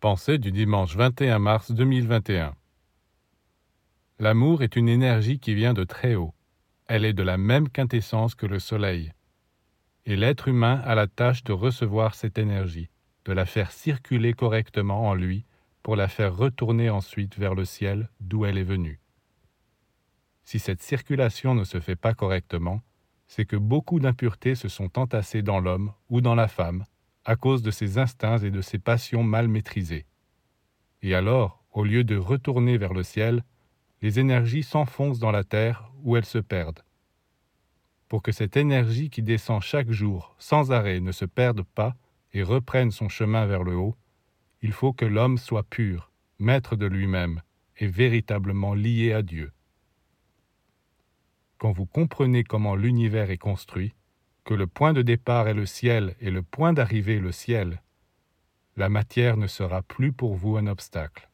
Pensée du dimanche 21 mars 2021. L'amour est une énergie qui vient de très haut. Elle est de la même quintessence que le soleil. Et l'être humain a la tâche de recevoir cette énergie, de la faire circuler correctement en lui pour la faire retourner ensuite vers le ciel d'où elle est venue. Si cette circulation ne se fait pas correctement, c'est que beaucoup d'impuretés se sont entassées dans l'homme ou dans la femme à cause de ses instincts et de ses passions mal maîtrisées. Et alors, au lieu de retourner vers le ciel, les énergies s'enfoncent dans la terre où elles se perdent. Pour que cette énergie qui descend chaque jour sans arrêt ne se perde pas et reprenne son chemin vers le haut, il faut que l'homme soit pur, maître de lui-même et véritablement lié à Dieu. Quand vous comprenez comment l'univers est construit, que le point de départ est le ciel et le point d'arrivée le ciel, la matière ne sera plus pour vous un obstacle.